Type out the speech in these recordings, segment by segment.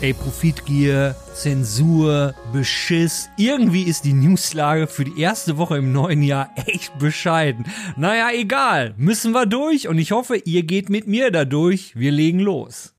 Ey, Profitgier, Zensur, Beschiss. Irgendwie ist die Newslage für die erste Woche im neuen Jahr echt bescheiden. Naja, egal. Müssen wir durch und ich hoffe, ihr geht mit mir da durch. Wir legen los.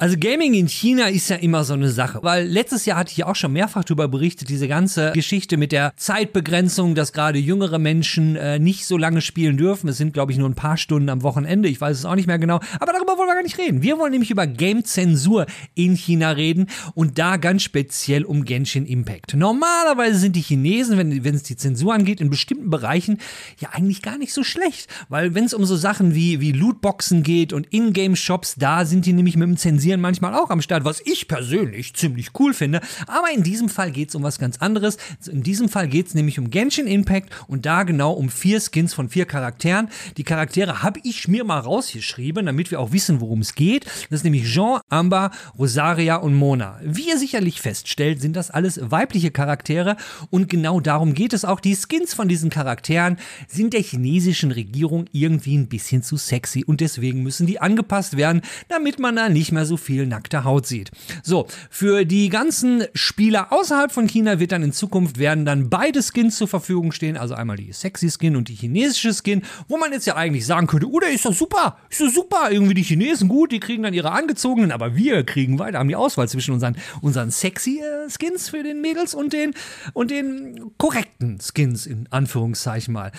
Also Gaming in China ist ja immer so eine Sache, weil letztes Jahr hatte ich ja auch schon mehrfach darüber berichtet, diese ganze Geschichte mit der Zeitbegrenzung, dass gerade jüngere Menschen äh, nicht so lange spielen dürfen. Es sind, glaube ich, nur ein paar Stunden am Wochenende. Ich weiß es auch nicht mehr genau. Aber darüber wollen wir gar nicht reden. Wir wollen nämlich über Game-Zensur in China reden und da ganz speziell um Genshin Impact. Normalerweise sind die Chinesen, wenn, wenn es die Zensur angeht, in bestimmten Bereichen ja eigentlich gar nicht so schlecht. Weil wenn es um so Sachen wie, wie Lootboxen geht und Ingame-Shops, da sind die nämlich mit dem Zensieren Zensieren manchmal auch am Start, was ich persönlich ziemlich cool finde. Aber in diesem Fall geht es um was ganz anderes. In diesem Fall geht es nämlich um Genshin Impact und da genau um vier Skins von vier Charakteren. Die Charaktere habe ich mir mal rausgeschrieben, damit wir auch wissen, worum es geht. Das ist nämlich Jean, Amber, Rosaria und Mona. Wie ihr sicherlich feststellt, sind das alles weibliche Charaktere und genau darum geht es auch. Die Skins von diesen Charakteren sind der chinesischen Regierung irgendwie ein bisschen zu sexy und deswegen müssen die angepasst werden, damit man da nicht mehr so viel nackte Haut sieht. So, für die ganzen Spieler außerhalb von China wird dann in Zukunft werden dann beide Skins zur Verfügung stehen, also einmal die sexy Skin und die chinesische Skin, wo man jetzt ja eigentlich sagen könnte, oder oh, ist das super, ist das super, irgendwie die Chinesen gut, die kriegen dann ihre angezogenen, aber wir kriegen weiter, haben die Auswahl zwischen unseren, unseren sexy äh, Skins für den Mädels und den, und den korrekten Skins in Anführungszeichen mal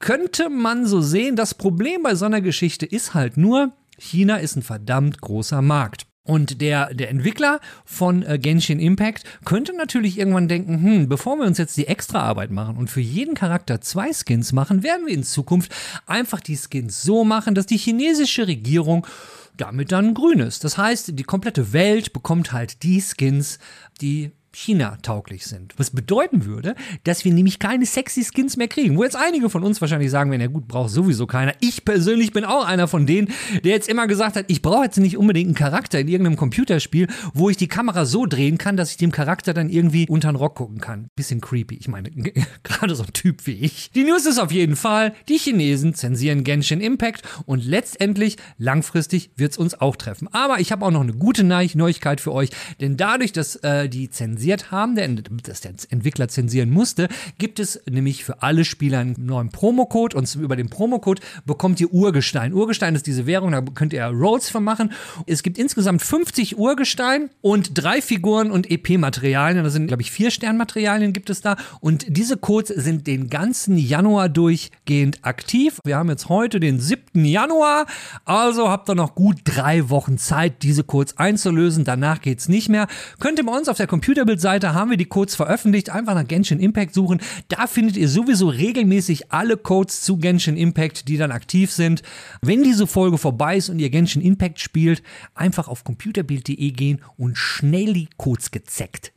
könnte man so sehen. Das Problem bei so einer Geschichte ist halt nur, China ist ein verdammt großer Markt. Und der, der Entwickler von äh, Genshin Impact könnte natürlich irgendwann denken, hm, bevor wir uns jetzt die extra Arbeit machen und für jeden Charakter zwei Skins machen, werden wir in Zukunft einfach die Skins so machen, dass die chinesische Regierung damit dann grün ist. Das heißt, die komplette Welt bekommt halt die Skins, die China tauglich sind. Was bedeuten würde, dass wir nämlich keine sexy Skins mehr kriegen. Wo jetzt einige von uns wahrscheinlich sagen werden, ja gut, braucht sowieso keiner. Ich persönlich bin auch einer von denen, der jetzt immer gesagt hat, ich brauche jetzt nicht unbedingt einen Charakter in irgendeinem Computerspiel, wo ich die Kamera so drehen kann, dass ich dem Charakter dann irgendwie unter den Rock gucken kann. Bisschen creepy. Ich meine, gerade so ein Typ wie ich. Die News ist auf jeden Fall, die Chinesen zensieren Genshin Impact und letztendlich, langfristig, wird es uns auch treffen. Aber ich habe auch noch eine gute Neuigkeit für euch, denn dadurch, dass äh, die Zensieren zensiert haben, der, dass der Entwickler zensieren musste, gibt es nämlich für alle Spieler einen neuen Promocode und über den Promocode bekommt ihr Urgestein. Urgestein ist diese Währung, da könnt ihr Rolls vermachen. Es gibt insgesamt 50 Urgestein und drei Figuren und EP-Materialien. Das sind, glaube ich, vier Sternmaterialien gibt es da. Und diese Codes sind den ganzen Januar durchgehend aktiv. Wir haben jetzt heute den 7. Januar, also habt ihr noch gut drei Wochen Zeit, diese Codes einzulösen. Danach geht es nicht mehr. Könnt ihr bei uns auf der Computer Computerbild-Seite haben wir die Codes veröffentlicht. Einfach nach Genshin Impact suchen. Da findet ihr sowieso regelmäßig alle Codes zu Genshin Impact, die dann aktiv sind. Wenn diese Folge vorbei ist und ihr Genshin Impact spielt, einfach auf computerbild.de gehen und schnell die Codes gezeckt.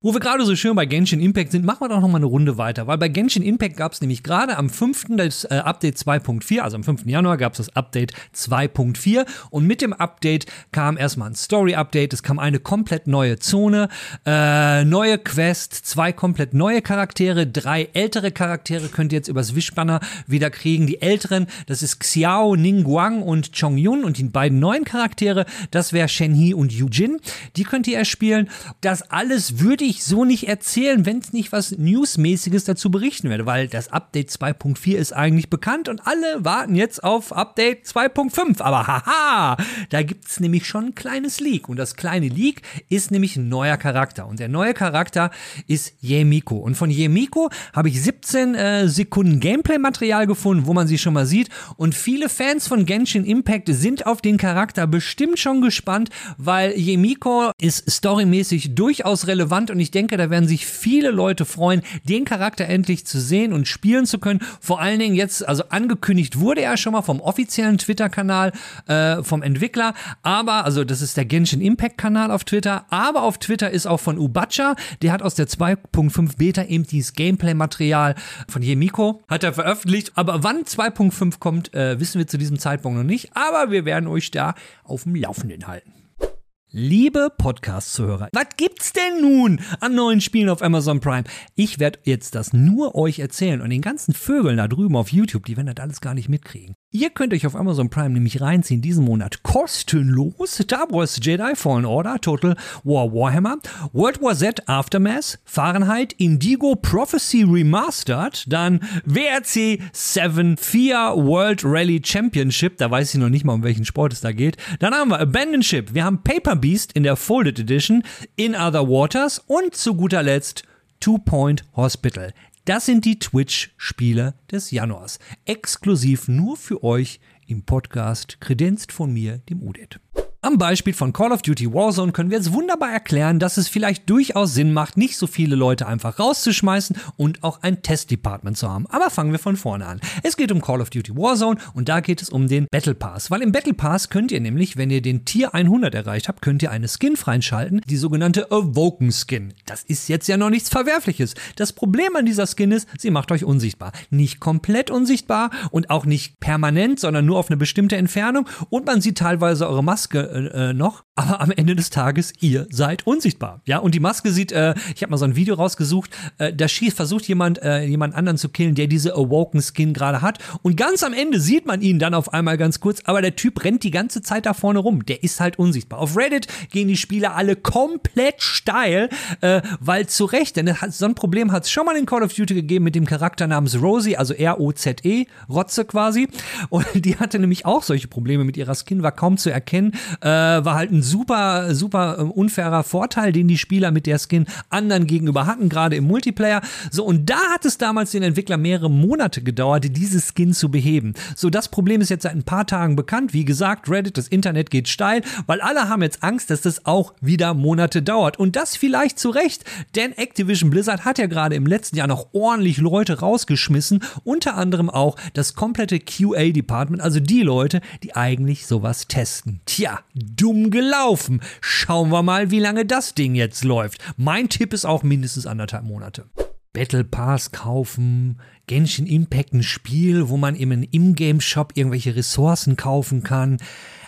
Wo wir gerade so schön bei Genshin Impact sind, machen wir doch noch mal eine Runde weiter, weil bei Genshin Impact gab es nämlich gerade am 5. das äh, Update 2.4, also am 5. Januar gab es das Update 2.4 und mit dem Update kam erstmal ein Story-Update, es kam eine komplett neue Zone, äh, neue Quest, zwei komplett neue Charaktere, drei ältere Charaktere könnt ihr jetzt übers Wischbanner wieder kriegen. Die älteren, das ist Xiao, Ningguang und Chongyun und die beiden neuen Charaktere, das wäre Shenhe und Yujin, die könnt ihr erspielen. Das alles würde ich so nicht erzählen, wenn es nicht was Newsmäßiges dazu berichten werde, weil das Update 2.4 ist eigentlich bekannt und alle warten jetzt auf Update 2.5. Aber haha, da gibt es nämlich schon ein kleines Leak. Und das kleine Leak ist nämlich ein neuer Charakter. Und der neue Charakter ist Yemiko. Und von Yemiko habe ich 17 äh, Sekunden Gameplay-Material gefunden, wo man sie schon mal sieht. Und viele Fans von Genshin Impact sind auf den Charakter bestimmt schon gespannt, weil Yemiko ist storymäßig durchaus relevant und und ich denke, da werden sich viele Leute freuen, den Charakter endlich zu sehen und spielen zu können. Vor allen Dingen jetzt, also angekündigt wurde er schon mal vom offiziellen Twitter-Kanal äh, vom Entwickler, aber, also das ist der Genshin Impact-Kanal auf Twitter, aber auf Twitter ist auch von Ubacha, der hat aus der 2.5 Beta eben dieses Gameplay-Material von Yemiko, hat er veröffentlicht, aber wann 2.5 kommt, äh, wissen wir zu diesem Zeitpunkt noch nicht, aber wir werden euch da auf dem Laufenden halten. Liebe Podcast-Zuhörer, was gibt's denn nun an neuen Spielen auf Amazon Prime? Ich werde jetzt das nur euch erzählen und den ganzen Vögeln da drüben auf YouTube, die werden das alles gar nicht mitkriegen. Ihr könnt euch auf Amazon Prime nämlich reinziehen diesen Monat kostenlos Star Wars Jedi Fallen Order, Total War Warhammer, World War Z Aftermath, Fahrenheit, Indigo Prophecy Remastered, dann WRC 7 4 World Rally Championship, da weiß ich noch nicht mal, um welchen Sport es da geht. Dann haben wir Abandon Ship, wir haben Paper Beast in der Folded Edition, In Other Waters und zu guter Letzt Two Point Hospital. Das sind die Twitch-Spiele des Januars. Exklusiv nur für euch im Podcast, kredenzt von mir, dem Udet. Am Beispiel von Call of Duty Warzone können wir jetzt wunderbar erklären, dass es vielleicht durchaus Sinn macht, nicht so viele Leute einfach rauszuschmeißen und auch ein Testdepartment zu haben. Aber fangen wir von vorne an. Es geht um Call of Duty Warzone und da geht es um den Battle Pass. Weil im Battle Pass könnt ihr nämlich, wenn ihr den Tier 100 erreicht habt, könnt ihr eine Skin freischalten, die sogenannte Awoken Skin. Das ist jetzt ja noch nichts Verwerfliches. Das Problem an dieser Skin ist, sie macht euch unsichtbar. Nicht komplett unsichtbar und auch nicht permanent, sondern nur auf eine bestimmte Entfernung und man sieht teilweise eure Maske äh, noch, aber am Ende des Tages, ihr seid unsichtbar. Ja, und die Maske sieht, äh, ich habe mal so ein Video rausgesucht, äh, da schießt, versucht jemand, äh, jemand anderen zu killen, der diese Awoken Skin gerade hat. Und ganz am Ende sieht man ihn dann auf einmal ganz kurz, aber der Typ rennt die ganze Zeit da vorne rum. Der ist halt unsichtbar. Auf Reddit gehen die Spieler alle komplett steil, äh, weil zu Recht, denn so ein Problem hat es schon mal in Call of Duty gegeben mit dem Charakter namens Rosie, also R-O-Z-E, Rotze quasi. Und die hatte nämlich auch solche Probleme mit ihrer Skin, war kaum zu erkennen. Äh, war halt ein super, super äh, unfairer Vorteil, den die Spieler mit der Skin anderen gegenüber hatten, gerade im Multiplayer. So, und da hat es damals den Entwickler mehrere Monate gedauert, diese Skin zu beheben. So, das Problem ist jetzt seit ein paar Tagen bekannt. Wie gesagt, Reddit, das Internet geht steil, weil alle haben jetzt Angst, dass das auch wieder Monate dauert. Und das vielleicht zu Recht, denn Activision Blizzard hat ja gerade im letzten Jahr noch ordentlich Leute rausgeschmissen, unter anderem auch das komplette QA-Department, also die Leute, die eigentlich sowas testen. Tja, dumm gelaufen. Schauen wir mal, wie lange das Ding jetzt läuft. Mein Tipp ist auch mindestens anderthalb Monate. Battle Pass kaufen, Genshin Impact ein Spiel, wo man im Ingame-Shop irgendwelche Ressourcen kaufen kann.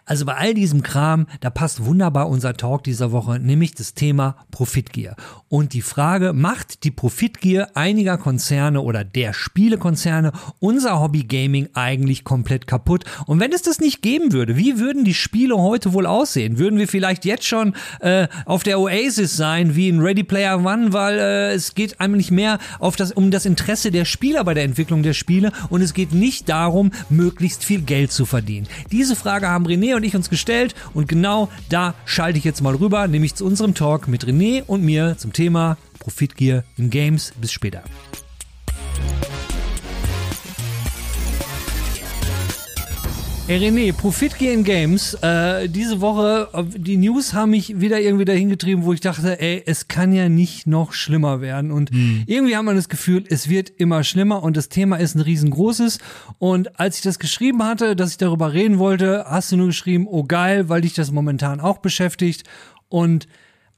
Also bei all diesem Kram, da passt wunderbar unser Talk dieser Woche, nämlich das Thema Profitgier. Und die Frage, macht die Profitgier einiger Konzerne oder der Spielekonzerne unser Hobby Gaming eigentlich komplett kaputt? Und wenn es das nicht geben würde, wie würden die Spiele heute wohl aussehen? Würden wir vielleicht jetzt schon äh, auf der Oasis sein, wie in Ready Player One, weil äh, es geht einem nicht mehr auf das, um das Interesse der Spieler bei der Entwicklung der Spiele und es geht nicht darum, möglichst viel Geld zu verdienen. Diese Frage haben René und ich uns gestellt und genau da schalte ich jetzt mal rüber, nämlich zu unserem Talk mit René und mir zum Thema Profitgier in Games. Bis später. Hey René, Profitgier in Games. Äh, diese Woche, die News haben mich wieder irgendwie dahin getrieben, wo ich dachte, ey, es kann ja nicht noch schlimmer werden. Und hm. irgendwie haben wir das Gefühl, es wird immer schlimmer und das Thema ist ein riesengroßes. Und als ich das geschrieben hatte, dass ich darüber reden wollte, hast du nur geschrieben, oh geil, weil dich das momentan auch beschäftigt. Und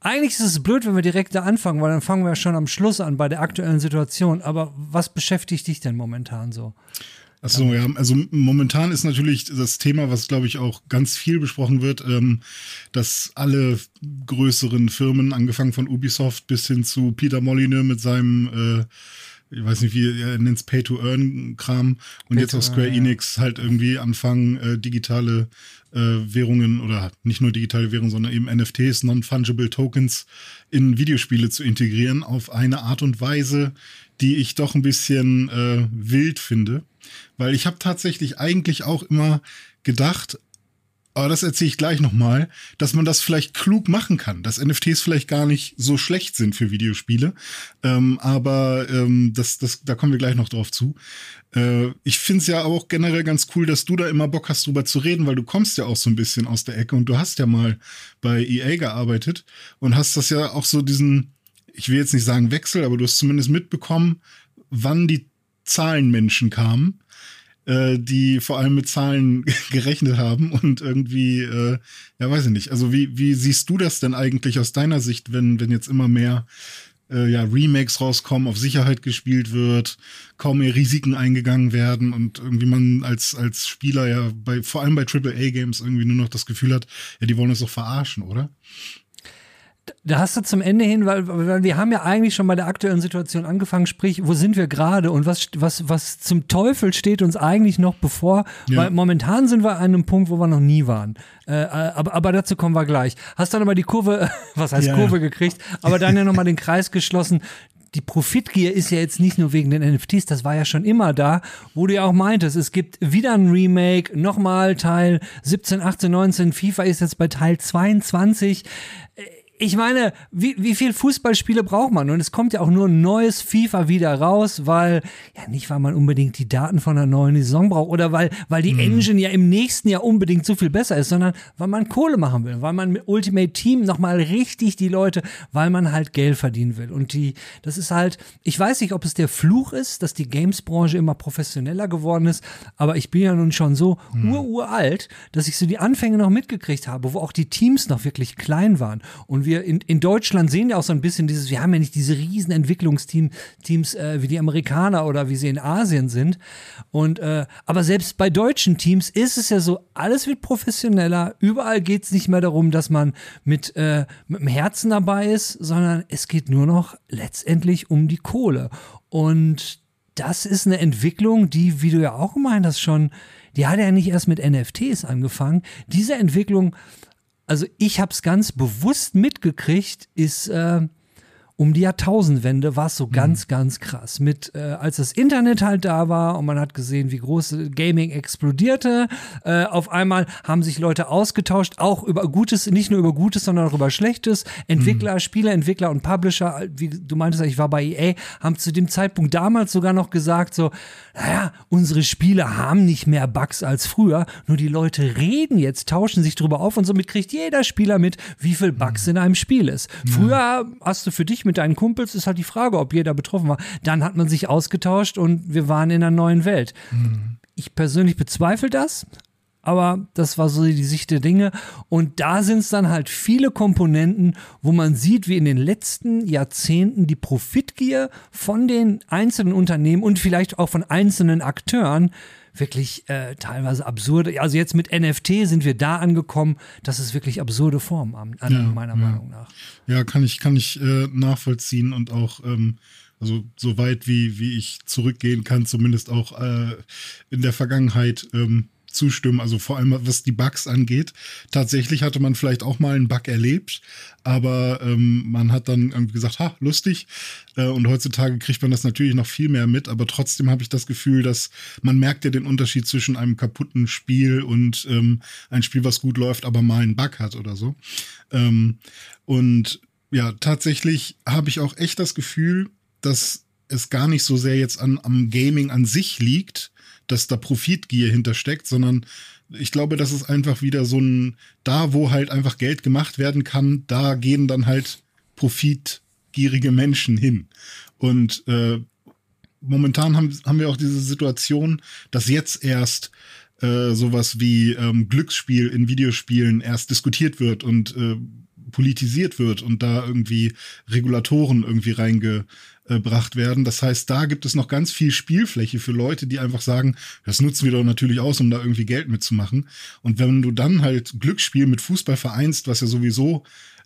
eigentlich ist es blöd, wenn wir direkt da anfangen, weil dann fangen wir ja schon am Schluss an bei der aktuellen Situation. Aber was beschäftigt dich denn momentan so? Achso, ja, also momentan ist natürlich das Thema, was glaube ich auch ganz viel besprochen wird, ähm, dass alle größeren Firmen, angefangen von Ubisoft bis hin zu Peter Molyneux mit seinem äh, ich weiß nicht, wie er nennt es Pay-to-Earn-Kram und Pay jetzt auch Square Enix halt irgendwie anfangen, äh, digitale äh, Währungen oder nicht nur digitale Währungen, sondern eben NFTs, Non-Fungible Tokens in Videospiele zu integrieren auf eine Art und Weise, die ich doch ein bisschen äh, wild finde. Weil ich habe tatsächlich eigentlich auch immer gedacht, aber das erzähle ich gleich nochmal, dass man das vielleicht klug machen kann, dass NFTs vielleicht gar nicht so schlecht sind für Videospiele. Ähm, aber ähm, das, das, da kommen wir gleich noch drauf zu. Äh, ich finde es ja auch generell ganz cool, dass du da immer Bock hast, drüber zu reden, weil du kommst ja auch so ein bisschen aus der Ecke und du hast ja mal bei EA gearbeitet und hast das ja auch so diesen ich will jetzt nicht sagen Wechsel, aber du hast zumindest mitbekommen, wann die Zahlenmenschen kamen, äh, die vor allem mit Zahlen gerechnet haben und irgendwie, äh, ja, weiß ich nicht. Also wie, wie siehst du das denn eigentlich aus deiner Sicht, wenn, wenn jetzt immer mehr äh, ja, Remakes rauskommen, auf Sicherheit gespielt wird, kaum mehr Risiken eingegangen werden und irgendwie man als, als Spieler ja bei, vor allem bei AAA-Games irgendwie nur noch das Gefühl hat, ja, die wollen uns doch verarschen, oder? Da hast du zum Ende hin, weil, weil wir haben ja eigentlich schon bei der aktuellen Situation angefangen, sprich, wo sind wir gerade und was, was, was zum Teufel steht uns eigentlich noch bevor, ja. weil momentan sind wir an einem Punkt, wo wir noch nie waren. Äh, aber, aber dazu kommen wir gleich. Hast dann aber die Kurve, was heißt ja. Kurve gekriegt, aber dann ja nochmal den Kreis geschlossen die Profitgier ist ja jetzt nicht nur wegen den NFTs, das war ja schon immer da, wo du ja auch meintest, es gibt wieder ein Remake, nochmal Teil 17, 18, 19, FIFA ist jetzt bei Teil 22 ich meine, wie, wie viel Fußballspiele braucht man? Und es kommt ja auch nur ein neues FIFA wieder raus, weil, ja, nicht weil man unbedingt die Daten von einer neuen Saison braucht oder weil, weil die mhm. Engine ja im nächsten Jahr unbedingt so viel besser ist, sondern weil man Kohle machen will, weil man mit Ultimate Team nochmal richtig die Leute, weil man halt Geld verdienen will. Und die, das ist halt, ich weiß nicht, ob es der Fluch ist, dass die Games-Branche immer professioneller geworden ist, aber ich bin ja nun schon so mhm. uralt, dass ich so die Anfänge noch mitgekriegt habe, wo auch die Teams noch wirklich klein waren und wir wir in, in Deutschland sehen ja auch so ein bisschen dieses, wir haben ja nicht diese riesen Entwicklungsteams äh, wie die Amerikaner oder wie sie in Asien sind. Und äh, aber selbst bei deutschen Teams ist es ja so, alles wird professioneller. Überall geht es nicht mehr darum, dass man mit, äh, mit dem Herzen dabei ist, sondern es geht nur noch letztendlich um die Kohle. Und das ist eine Entwicklung, die, wie du ja auch gemeint hast, schon, die hat ja nicht erst mit NFTs angefangen. Diese Entwicklung also ich habe es ganz bewusst mitgekriegt, ist äh, um die Jahrtausendwende war es so ganz, mhm. ganz krass. Mit, äh, als das Internet halt da war und man hat gesehen, wie groß Gaming explodierte, äh, auf einmal haben sich Leute ausgetauscht, auch über Gutes, nicht nur über Gutes, sondern auch über Schlechtes. Entwickler, mhm. Spieleentwickler und Publisher, wie du meintest, ich war bei EA, haben zu dem Zeitpunkt damals sogar noch gesagt, so, naja, unsere Spiele haben nicht mehr Bugs als früher, nur die Leute reden jetzt, tauschen sich drüber auf und somit kriegt jeder Spieler mit, wie viel Bugs mhm. in einem Spiel ist. Früher hast du für dich mit deinen Kumpels, ist halt die Frage, ob jeder betroffen war. Dann hat man sich ausgetauscht und wir waren in einer neuen Welt. Mhm. Ich persönlich bezweifle das, aber das war so die Sicht der Dinge. Und da sind es dann halt viele Komponenten, wo man sieht, wie in den letzten Jahrzehnten die Profitgier von den einzelnen Unternehmen und vielleicht auch von einzelnen Akteuren wirklich äh, teilweise absurde. Also jetzt mit NFT sind wir da angekommen, dass es wirklich absurde Formen an, an ja, meiner ja. Meinung nach. Ja, kann ich, kann ich äh, nachvollziehen und auch ähm, also so weit wie, wie ich zurückgehen kann, zumindest auch äh, in der Vergangenheit ähm, zustimmen, also vor allem was die Bugs angeht. Tatsächlich hatte man vielleicht auch mal einen Bug erlebt, aber ähm, man hat dann gesagt, ha, lustig. Äh, und heutzutage kriegt man das natürlich noch viel mehr mit, aber trotzdem habe ich das Gefühl, dass man merkt ja den Unterschied zwischen einem kaputten Spiel und ähm, ein Spiel, was gut läuft, aber mal einen Bug hat oder so. Ähm, und ja, tatsächlich habe ich auch echt das Gefühl, dass es gar nicht so sehr jetzt an, am Gaming an sich liegt, dass da Profitgier hintersteckt, sondern ich glaube, das ist einfach wieder so ein, da wo halt einfach Geld gemacht werden kann, da gehen dann halt profitgierige Menschen hin. Und äh, momentan haben, haben wir auch diese Situation, dass jetzt erst äh, sowas wie ähm, Glücksspiel in Videospielen erst diskutiert wird und äh, politisiert wird und da irgendwie Regulatoren irgendwie reinge, gebracht werden. Das heißt, da gibt es noch ganz viel Spielfläche für Leute, die einfach sagen, das nutzen wir doch natürlich aus, um da irgendwie Geld mitzumachen. Und wenn du dann halt Glücksspiel mit Fußball vereinst, was ja sowieso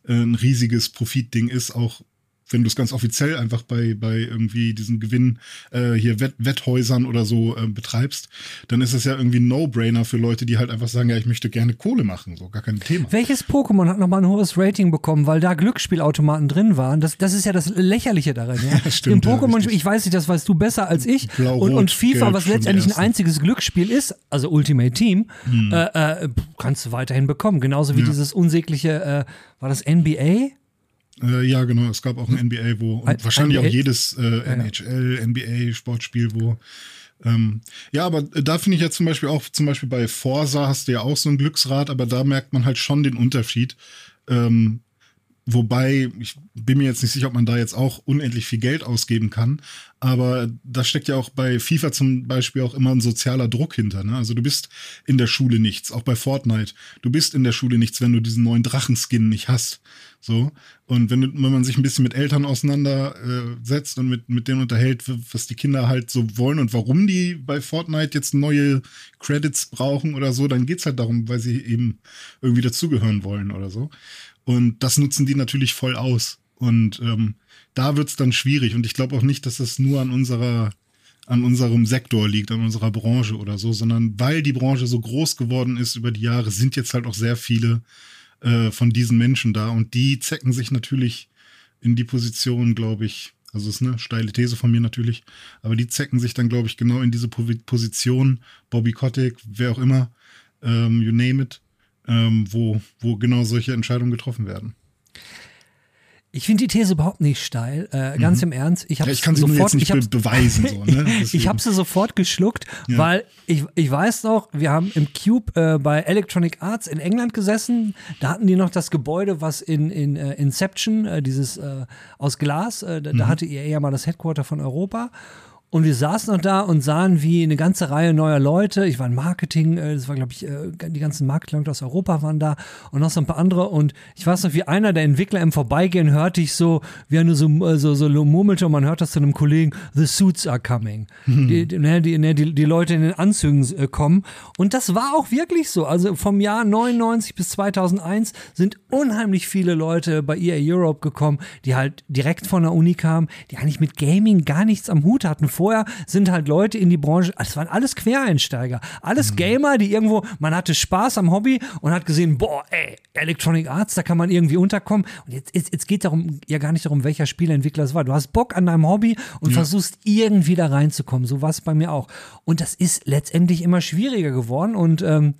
äh, ein riesiges Profitding ist, auch wenn du es ganz offiziell einfach bei, bei irgendwie diesen Gewinn äh, hier Wett Wetthäusern oder so äh, betreibst, dann ist es ja irgendwie ein No-Brainer für Leute, die halt einfach sagen, ja, ich möchte gerne Kohle machen, so gar kein Thema. Welches Pokémon hat nochmal ein hohes Rating bekommen, weil da Glücksspielautomaten drin waren? Das, das ist ja das Lächerliche daran. Ja? ja stimmt. Im Pokémon, ja, ich weiß nicht, das weißt du besser als ich. Blau, und, und FIFA, Gelb, was letztendlich ein einziges Glücksspiel ist, also Ultimate Team, hm. äh, äh, kannst du weiterhin bekommen. Genauso wie ja. dieses unsägliche, äh, war das NBA? Äh, ja, genau. Es gab auch ein NBA, wo und wahrscheinlich NBA? auch jedes äh, NHL, NBA, Sportspiel, wo ähm, ja, aber da finde ich ja zum Beispiel auch, zum Beispiel bei Forsa hast du ja auch so ein Glücksrad, aber da merkt man halt schon den Unterschied. Ähm, Wobei, ich bin mir jetzt nicht sicher, ob man da jetzt auch unendlich viel Geld ausgeben kann. Aber da steckt ja auch bei FIFA zum Beispiel auch immer ein sozialer Druck hinter. Ne? Also du bist in der Schule nichts, auch bei Fortnite. Du bist in der Schule nichts, wenn du diesen neuen Drachenskin nicht hast. So. Und wenn, wenn man sich ein bisschen mit Eltern auseinandersetzt äh, und mit, mit denen unterhält, was die Kinder halt so wollen und warum die bei Fortnite jetzt neue Credits brauchen oder so, dann geht's halt darum, weil sie eben irgendwie dazugehören wollen oder so. Und das nutzen die natürlich voll aus. Und ähm, da wird's dann schwierig. Und ich glaube auch nicht, dass das nur an unserer, an unserem Sektor liegt, an unserer Branche oder so, sondern weil die Branche so groß geworden ist über die Jahre, sind jetzt halt auch sehr viele äh, von diesen Menschen da. Und die zecken sich natürlich in die Position, glaube ich, also ist eine steile These von mir natürlich, aber die zecken sich dann, glaube ich, genau in diese Position, Bobby Kotick, wer auch immer, ähm, you name it, ähm, wo, wo genau solche Entscheidungen getroffen werden. Ich finde die These überhaupt nicht steil, äh, ganz mhm. im Ernst. Ich, ja, ich kann sie sofort, nur jetzt nicht be beweisen. So, ne? ich habe sie sofort geschluckt, ja. weil ich, ich weiß noch, wir haben im Cube äh, bei Electronic Arts in England gesessen. Da hatten die noch das Gebäude, was in, in uh, Inception, äh, dieses äh, aus Glas, äh, da, mhm. da hatte ihr eher mal das Headquarter von Europa. Und wir saßen noch da und sahen, wie eine ganze Reihe neuer Leute, ich war in Marketing, äh, das war, glaube ich, äh, die ganzen Marketing aus Europa waren da und noch so ein paar andere. Und ich weiß noch, wie einer der Entwickler im Vorbeigehen hörte ich so, wie er nur so, äh, so, so murmelte und man hört das zu einem Kollegen, the suits are coming. Mhm. Die, die, ne, ne, die, die Leute in den Anzügen kommen. Und das war auch wirklich so. Also vom Jahr 99 bis 2001 sind unheimlich viele Leute bei EA Europe gekommen, die halt direkt von der Uni kamen, die eigentlich mit Gaming gar nichts am Hut hatten vorher sind halt Leute in die Branche, es waren alles Quereinsteiger, alles mhm. Gamer, die irgendwo, man hatte Spaß am Hobby und hat gesehen, boah, ey, Electronic Arts, da kann man irgendwie unterkommen. Und jetzt, jetzt, jetzt geht darum ja gar nicht darum, welcher Spieleentwickler es war. Du hast Bock an deinem Hobby und ja. versuchst irgendwie da reinzukommen. So war es bei mir auch. Und das ist letztendlich immer schwieriger geworden und ähm,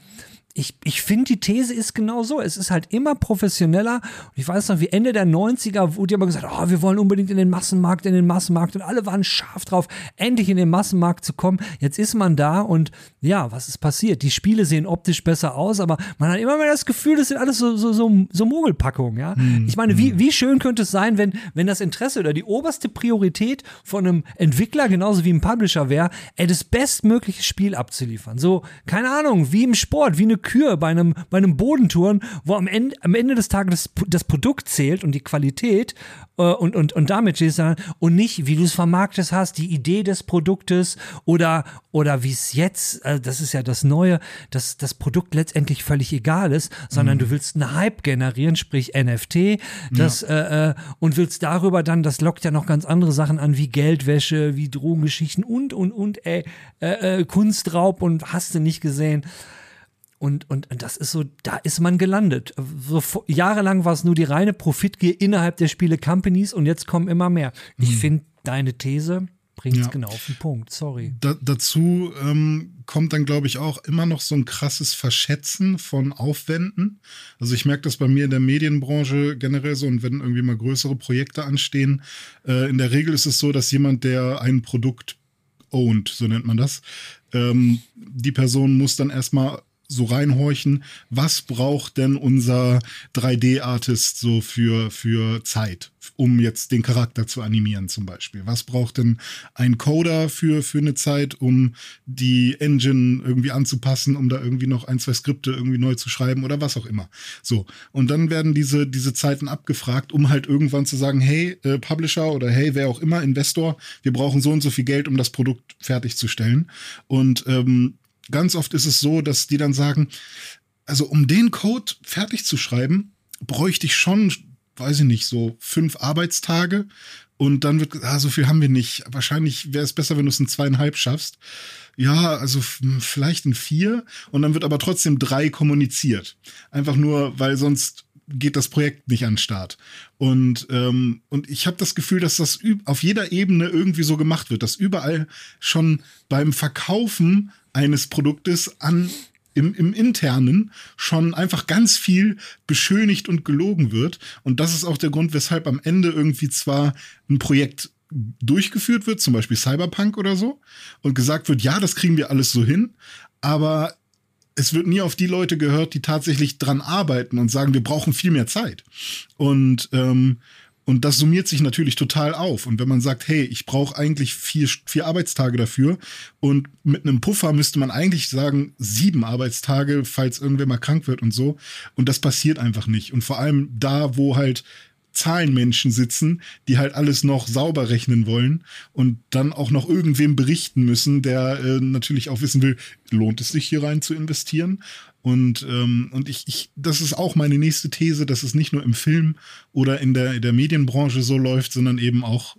ich, ich finde, die These ist genau so. Es ist halt immer professioneller. Und ich weiß noch, wie Ende der 90er wurde immer gesagt, oh, wir wollen unbedingt in den Massenmarkt, in den Massenmarkt. Und alle waren scharf drauf, endlich in den Massenmarkt zu kommen. Jetzt ist man da und ja, was ist passiert? Die Spiele sehen optisch besser aus, aber man hat immer mehr das Gefühl, das sind alles so, so, so, so Mogelpackungen, ja. Hm. Ich meine, wie, hm. wie schön könnte es sein, wenn, wenn das Interesse oder die oberste Priorität von einem Entwickler genauso wie einem Publisher wäre, das bestmögliche Spiel abzuliefern. So, keine Ahnung, wie im Sport, wie eine Kür bei einem, bei einem Bodentouren, wo am Ende, am Ende des Tages das, das Produkt zählt und die Qualität äh, und, und, und damit stehst du und nicht, wie du es vermarktet hast, die Idee des Produktes oder, oder wie es jetzt, also das ist ja das Neue, dass das Produkt letztendlich völlig egal ist, sondern mhm. du willst einen Hype generieren, sprich NFT, das, ja. äh, äh, und willst darüber dann, das lockt ja noch ganz andere Sachen an, wie Geldwäsche, wie Drogengeschichten und, und, und, ey, äh, äh, Kunstraub und hast du nicht gesehen. Und, und, und das ist so, da ist man gelandet. So, jahrelang war es nur die reine Profitgier innerhalb der Spiele-Companies und jetzt kommen immer mehr. Ich hm. finde deine These bringt es ja. genau auf den Punkt. Sorry. Da, dazu ähm, kommt dann, glaube ich, auch immer noch so ein krasses Verschätzen von Aufwänden. Also ich merke das bei mir in der Medienbranche generell so und wenn irgendwie mal größere Projekte anstehen. Äh, in der Regel ist es so, dass jemand, der ein Produkt owned, so nennt man das, ähm, die Person muss dann erstmal so reinhorchen, was braucht denn unser 3D-Artist so für, für Zeit, um jetzt den Charakter zu animieren zum Beispiel? Was braucht denn ein Coder für, für eine Zeit, um die Engine irgendwie anzupassen, um da irgendwie noch ein, zwei Skripte irgendwie neu zu schreiben oder was auch immer? So. Und dann werden diese, diese Zeiten abgefragt, um halt irgendwann zu sagen, hey, äh, Publisher oder hey, wer auch immer, Investor, wir brauchen so und so viel Geld, um das Produkt fertigzustellen. Und ähm, ganz oft ist es so, dass die dann sagen, also um den Code fertig zu schreiben, bräuchte ich schon, weiß ich nicht, so fünf Arbeitstage. Und dann wird, ah, so viel haben wir nicht. Wahrscheinlich wäre es besser, wenn du es in zweieinhalb schaffst. Ja, also vielleicht in vier. Und dann wird aber trotzdem drei kommuniziert. Einfach nur, weil sonst geht das Projekt nicht an den Start. Und, ähm, und ich habe das Gefühl, dass das auf jeder Ebene irgendwie so gemacht wird, dass überall schon beim Verkaufen eines Produktes an im, im internen schon einfach ganz viel beschönigt und gelogen wird. Und das ist auch der Grund, weshalb am Ende irgendwie zwar ein Projekt durchgeführt wird, zum Beispiel Cyberpunk oder so, und gesagt wird, ja, das kriegen wir alles so hin, aber es wird nie auf die Leute gehört, die tatsächlich dran arbeiten und sagen, wir brauchen viel mehr Zeit. Und ähm, und das summiert sich natürlich total auf. Und wenn man sagt, hey, ich brauche eigentlich vier, vier Arbeitstage dafür und mit einem Puffer müsste man eigentlich sagen, sieben Arbeitstage, falls irgendwer mal krank wird und so. Und das passiert einfach nicht. Und vor allem da, wo halt Zahlenmenschen sitzen, die halt alles noch sauber rechnen wollen und dann auch noch irgendwem berichten müssen, der äh, natürlich auch wissen will, lohnt es sich hier rein zu investieren? Und, ähm, und ich, ich, das ist auch meine nächste These, dass es nicht nur im Film oder in der, in der Medienbranche so läuft, sondern eben auch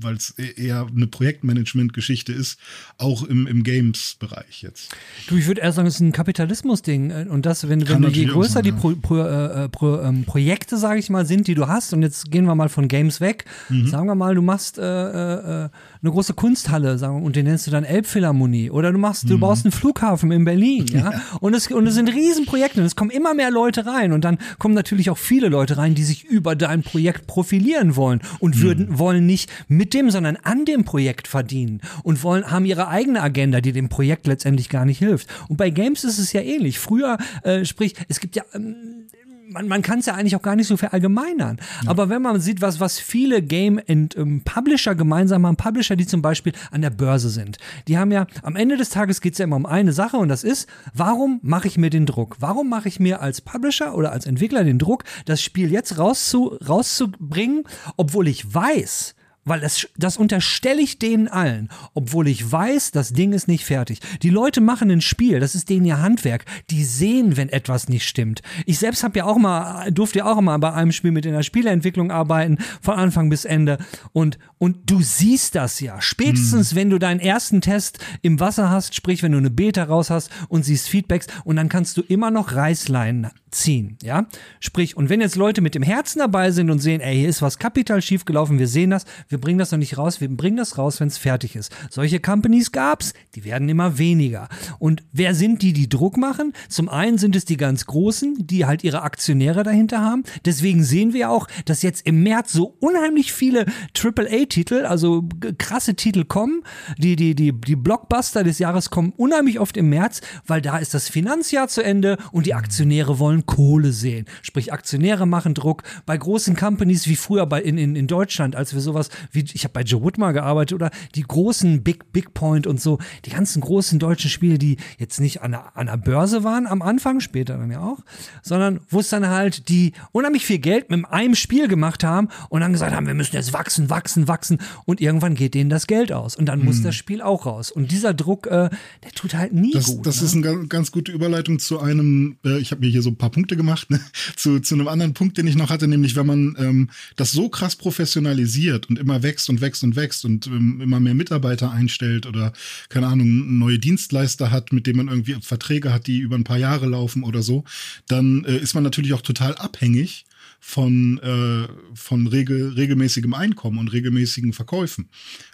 weil es eher eine Projektmanagement-Geschichte ist, auch im, im Games-Bereich jetzt. Du, ich würde eher sagen, es ist ein Kapitalismus-Ding. Äh, und das, wenn, wenn du, je größer sein, die Pro, Pro, äh, Pro, ähm, Projekte, sage ich mal, sind, die du hast, und jetzt gehen wir mal von Games weg, mhm. sagen wir mal, du machst äh, äh, eine große Kunsthalle, sagen wir, und den nennst du dann Elbphilharmonie. Oder du machst, mhm. du baust einen Flughafen in Berlin, ja. ja. Und, es, und es sind Riesenprojekte und es kommen immer mehr Leute rein. Und dann kommen natürlich auch viele Leute rein, die sich über dein Projekt profilieren wollen und mhm. würden, wollen nicht mit dem, sondern an dem Projekt verdienen und wollen, haben ihre eigene Agenda, die dem Projekt letztendlich gar nicht hilft. Und bei Games ist es ja ähnlich. Früher, äh, sprich, es gibt ja, ähm, man, man kann es ja eigentlich auch gar nicht so verallgemeinern. Ja. Aber wenn man sieht, was, was viele Game and ähm, Publisher gemeinsam haben, Publisher, die zum Beispiel an der Börse sind, die haben ja, am Ende des Tages geht es ja immer um eine Sache und das ist, warum mache ich mir den Druck? Warum mache ich mir als Publisher oder als Entwickler den Druck, das Spiel jetzt rauszu, rauszubringen, obwohl ich weiß, weil das, das unterstelle ich denen allen, obwohl ich weiß, das Ding ist nicht fertig. Die Leute machen ein Spiel, das ist denen ihr Handwerk. Die sehen, wenn etwas nicht stimmt. Ich selbst habe ja auch mal, durfte ja auch mal bei einem Spiel mit in der Spieleentwicklung arbeiten, von Anfang bis Ende. Und, und du siehst das ja. Spätestens, hm. wenn du deinen ersten Test im Wasser hast, sprich, wenn du eine Beta raus hast und siehst Feedbacks und dann kannst du immer noch Reißleinen ziehen, ja? Sprich, und wenn jetzt Leute mit dem Herzen dabei sind und sehen, ey, hier ist was kapital schief gelaufen, wir sehen das, wir bringen das noch nicht raus, wir bringen das raus, wenn es fertig ist. Solche Companies gab's, die werden immer weniger. Und wer sind die, die Druck machen? Zum einen sind es die ganz Großen, die halt ihre Aktionäre dahinter haben. Deswegen sehen wir auch, dass jetzt im März so unheimlich viele AAA-Titel, also krasse Titel kommen. Die, die, die, die Blockbuster des Jahres kommen unheimlich oft im März, weil da ist das Finanzjahr zu Ende und die Aktionäre wollen Kohle sehen. Sprich, Aktionäre machen Druck. Bei großen Companies wie früher bei, in, in, in Deutschland, als wir sowas wie ich habe bei Joe Wood mal gearbeitet oder die großen Big Big Point und so, die ganzen großen deutschen Spiele, die jetzt nicht an der, an der Börse waren am Anfang, später dann ja auch, sondern wo es dann halt die unheimlich viel Geld mit einem Spiel gemacht haben und dann gesagt haben, wir müssen jetzt wachsen, wachsen, wachsen und irgendwann geht denen das Geld aus und dann hm. muss das Spiel auch raus und dieser Druck, äh, der tut halt nie das, gut. Das ne? ist eine ganz, ganz gute Überleitung zu einem, äh, ich habe mir hier so ein paar Punkte gemacht, ne? zu, zu einem anderen Punkt, den ich noch hatte, nämlich wenn man ähm, das so krass professionalisiert und immer wächst und wächst und wächst und ähm, immer mehr Mitarbeiter einstellt oder, keine Ahnung, neue Dienstleister hat, mit denen man irgendwie Verträge hat, die über ein paar Jahre laufen oder so, dann äh, ist man natürlich auch total abhängig von, äh, von regel, regelmäßigem Einkommen und regelmäßigen Verkäufen.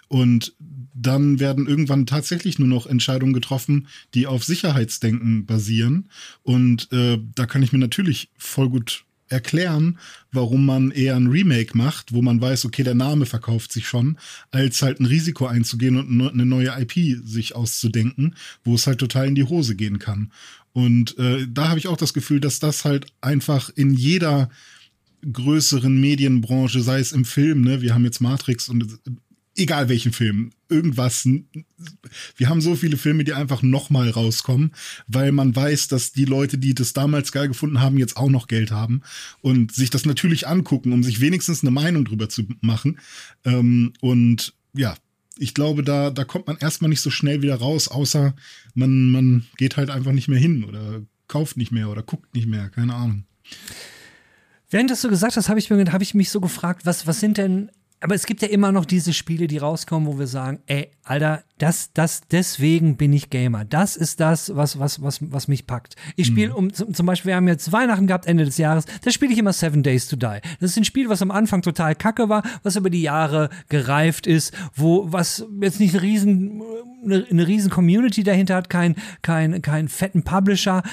Und dann werden irgendwann tatsächlich nur noch Entscheidungen getroffen, die auf Sicherheitsdenken basieren. Und äh, da kann ich mir natürlich voll gut erklären, warum man eher ein Remake macht, wo man weiß, okay, der Name verkauft sich schon, als halt ein Risiko einzugehen und eine neue IP sich auszudenken, wo es halt total in die Hose gehen kann. Und äh, da habe ich auch das Gefühl, dass das halt einfach in jeder größeren Medienbranche, sei es im Film, ne, wir haben jetzt Matrix und egal welchen Film, irgendwas. Wir haben so viele Filme, die einfach nochmal rauskommen, weil man weiß, dass die Leute, die das damals geil gefunden haben, jetzt auch noch Geld haben und sich das natürlich angucken, um sich wenigstens eine Meinung drüber zu machen. Ähm, und ja, ich glaube, da, da kommt man erstmal nicht so schnell wieder raus, außer man, man geht halt einfach nicht mehr hin oder kauft nicht mehr oder guckt nicht mehr, keine Ahnung. Während das so gesagt hast, habe ich, hab ich mich so gefragt, was, was sind denn aber es gibt ja immer noch diese Spiele, die rauskommen, wo wir sagen, ey, Alter, das, das, deswegen bin ich Gamer. Das ist das, was, was, was, was mich packt. Ich spiele, mhm. um, zum Beispiel, wir haben jetzt Weihnachten gehabt, Ende des Jahres, da spiele ich immer Seven Days to Die. Das ist ein Spiel, was am Anfang total kacke war, was über die Jahre gereift ist, wo, was jetzt nicht eine riesen, eine, eine riesen Community dahinter hat, kein, kein, kein fetten Publisher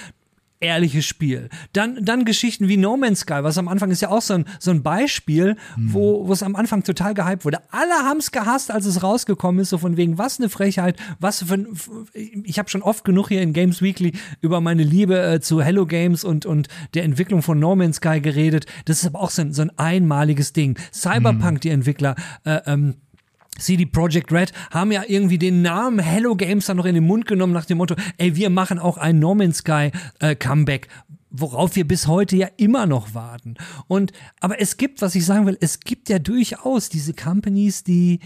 ehrliches Spiel. Dann, dann Geschichten wie No Man's Sky, was am Anfang ist ja auch so ein, so ein Beispiel, mhm. wo, wo es am Anfang total gehypt wurde. Alle haben es gehasst, als es rausgekommen ist, so von wegen, was eine Frechheit, was für ein, ich habe schon oft genug hier in Games Weekly über meine Liebe äh, zu Hello Games und, und der Entwicklung von No Man's Sky geredet. Das ist aber auch so ein, so ein einmaliges Ding. Cyberpunk, mhm. die Entwickler, äh, ähm, CD Projekt Red haben ja irgendwie den Namen Hello Games dann noch in den Mund genommen nach dem Motto, ey, wir machen auch ein No Man's Sky äh, Comeback worauf wir bis heute ja immer noch warten. Und aber es gibt, was ich sagen will, es gibt ja durchaus diese Companies, die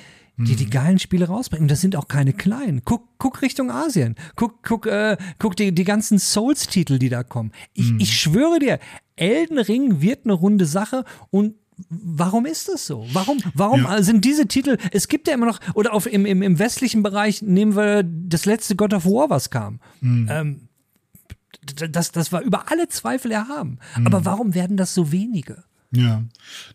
die die mhm. geilen Spiele rausbringen. Und das sind auch keine kleinen. Guck, guck Richtung Asien. Guck, guck, äh, guck die, die ganzen Souls-Titel, die da kommen. Ich, mhm. ich schwöre dir, Elden Ring wird eine runde Sache und Warum ist das so? Warum, warum ja. sind diese Titel, es gibt ja immer noch, oder auf, im, im, im westlichen Bereich nehmen wir das letzte God of War, was kam. Mhm. Ähm, das, das war über alle Zweifel erhaben. Mhm. Aber warum werden das so wenige? Ja,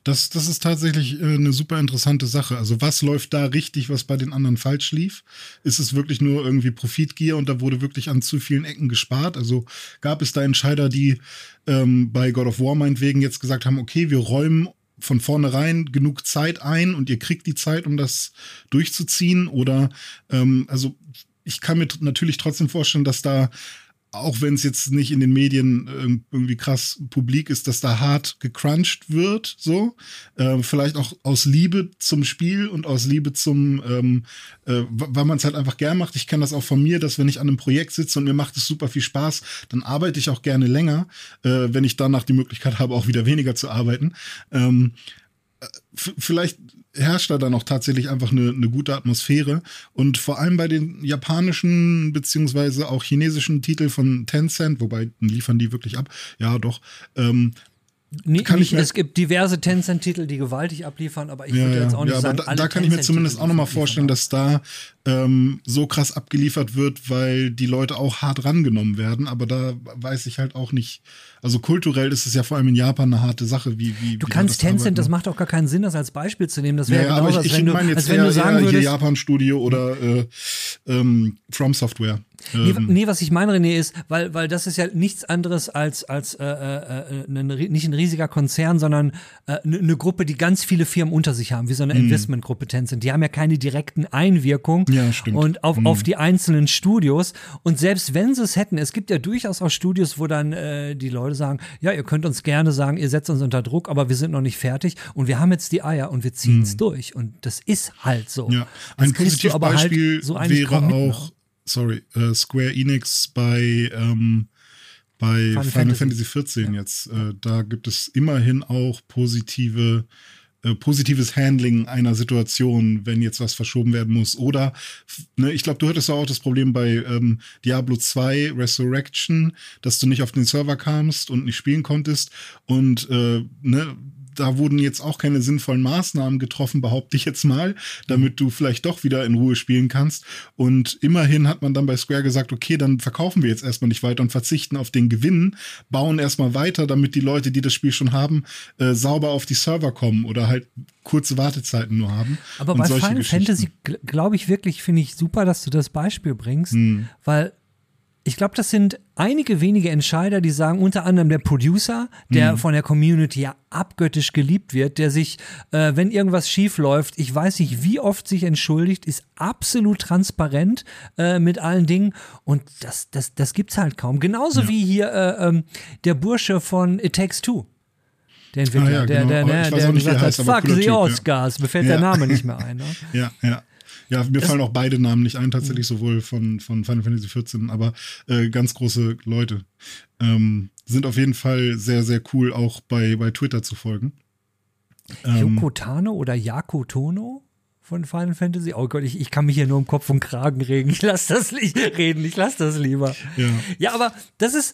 das, das ist tatsächlich äh, eine super interessante Sache. Also was läuft da richtig, was bei den anderen falsch lief? Ist es wirklich nur irgendwie Profitgier und da wurde wirklich an zu vielen Ecken gespart? Also gab es da Entscheider, die ähm, bei God of War meinetwegen jetzt gesagt haben, okay, wir räumen von vornherein genug Zeit ein und ihr kriegt die Zeit, um das durchzuziehen? Oder ähm, also ich kann mir natürlich trotzdem vorstellen, dass da auch wenn es jetzt nicht in den Medien irgendwie krass publik ist, dass da hart gecrunched wird, so. Äh, vielleicht auch aus Liebe zum Spiel und aus Liebe zum, ähm, äh, weil man es halt einfach gern macht. Ich kenne das auch von mir, dass wenn ich an einem Projekt sitze und mir macht es super viel Spaß, dann arbeite ich auch gerne länger, äh, wenn ich danach die Möglichkeit habe, auch wieder weniger zu arbeiten. Ähm, äh, vielleicht herrscht da dann auch tatsächlich einfach eine, eine gute Atmosphäre. Und vor allem bei den japanischen beziehungsweise auch chinesischen Titeln von Tencent, wobei liefern die wirklich ab, ja doch, ähm, Nee, nicht, es gibt diverse Tencent-Titel, die gewaltig abliefern, aber ich ja, würde jetzt auch nicht ja, sagen, da, da kann ich mir zumindest auch nochmal vorstellen, dass da ähm, so krass abgeliefert wird, weil die Leute auch hart rangenommen werden. Aber da weiß ich halt auch nicht. Also kulturell ist es ja vor allem in Japan eine harte Sache. Wie, wie, du wie kannst Tencent, das macht auch gar keinen Sinn, das als Beispiel zu nehmen. Das wäre ja, genau aber ich, ich meine jetzt eher, eher hier Japan-Studio oder äh, ähm, From Software. Nee, ähm. nee, was ich meine, René, ist, weil, weil das ist ja nichts anderes als, als äh, äh, ne, nicht ein riesiger Konzern, sondern äh, eine ne Gruppe, die ganz viele Firmen unter sich haben, wie so eine mhm. Investmentgruppe Tencent. Die haben ja keine direkten Einwirkungen ja, stimmt. und auf, mhm. auf die einzelnen Studios. Und selbst wenn sie es hätten, es gibt ja durchaus auch Studios, wo dann äh, die Leute sagen, ja, ihr könnt uns gerne sagen, ihr setzt uns unter Druck, aber wir sind noch nicht fertig und wir haben jetzt die Eier und wir ziehen es mhm. durch. Und das ist halt so. Ja. Ein Positivbeispiel halt so wäre auch sorry, äh, Square Enix bei, ähm, bei Final, Final Fantasy, Fantasy XIV ja. jetzt. Äh, da gibt es immerhin auch positive äh, positives Handling einer Situation, wenn jetzt was verschoben werden muss. Oder, ne, ich glaube, du hattest auch das Problem bei ähm, Diablo 2 Resurrection, dass du nicht auf den Server kamst und nicht spielen konntest. Und äh, ne, da wurden jetzt auch keine sinnvollen Maßnahmen getroffen, behaupte ich jetzt mal, damit du vielleicht doch wieder in Ruhe spielen kannst. Und immerhin hat man dann bei Square gesagt, okay, dann verkaufen wir jetzt erstmal nicht weiter und verzichten auf den Gewinn, bauen erstmal weiter, damit die Leute, die das Spiel schon haben, äh, sauber auf die Server kommen oder halt kurze Wartezeiten nur haben. Aber bei Final Fantasy glaube ich wirklich, finde ich super, dass du das Beispiel bringst, hm. weil ich glaube, das sind einige wenige Entscheider, die sagen, unter anderem der Producer, der mhm. von der Community ja abgöttisch geliebt wird, der sich, äh, wenn irgendwas schief läuft, ich weiß nicht, wie oft sich entschuldigt, ist absolut transparent äh, mit allen Dingen und das, das, das gibt's halt kaum. Genauso ja. wie hier äh, ähm, der Bursche von It Takes Two. Der Entwickler, ah, ja, genau. der, der, der, der gesagt hat, fuck the Oscars, ja. mir fällt der Name nicht mehr ein. Ne? Ja, ja. Ja, mir fallen auch beide Namen nicht ein, tatsächlich, mhm. sowohl von, von Final Fantasy XIV, aber äh, ganz große Leute. Ähm, sind auf jeden Fall sehr, sehr cool, auch bei, bei Twitter zu folgen. Ähm, Yoko Tano oder Yako Tono? von Final Fantasy. Oh Gott, ich, ich kann mich hier nur im Kopf und Kragen regen. Ich lass das nicht reden, ich lass das lieber. Ja, ja aber das ist,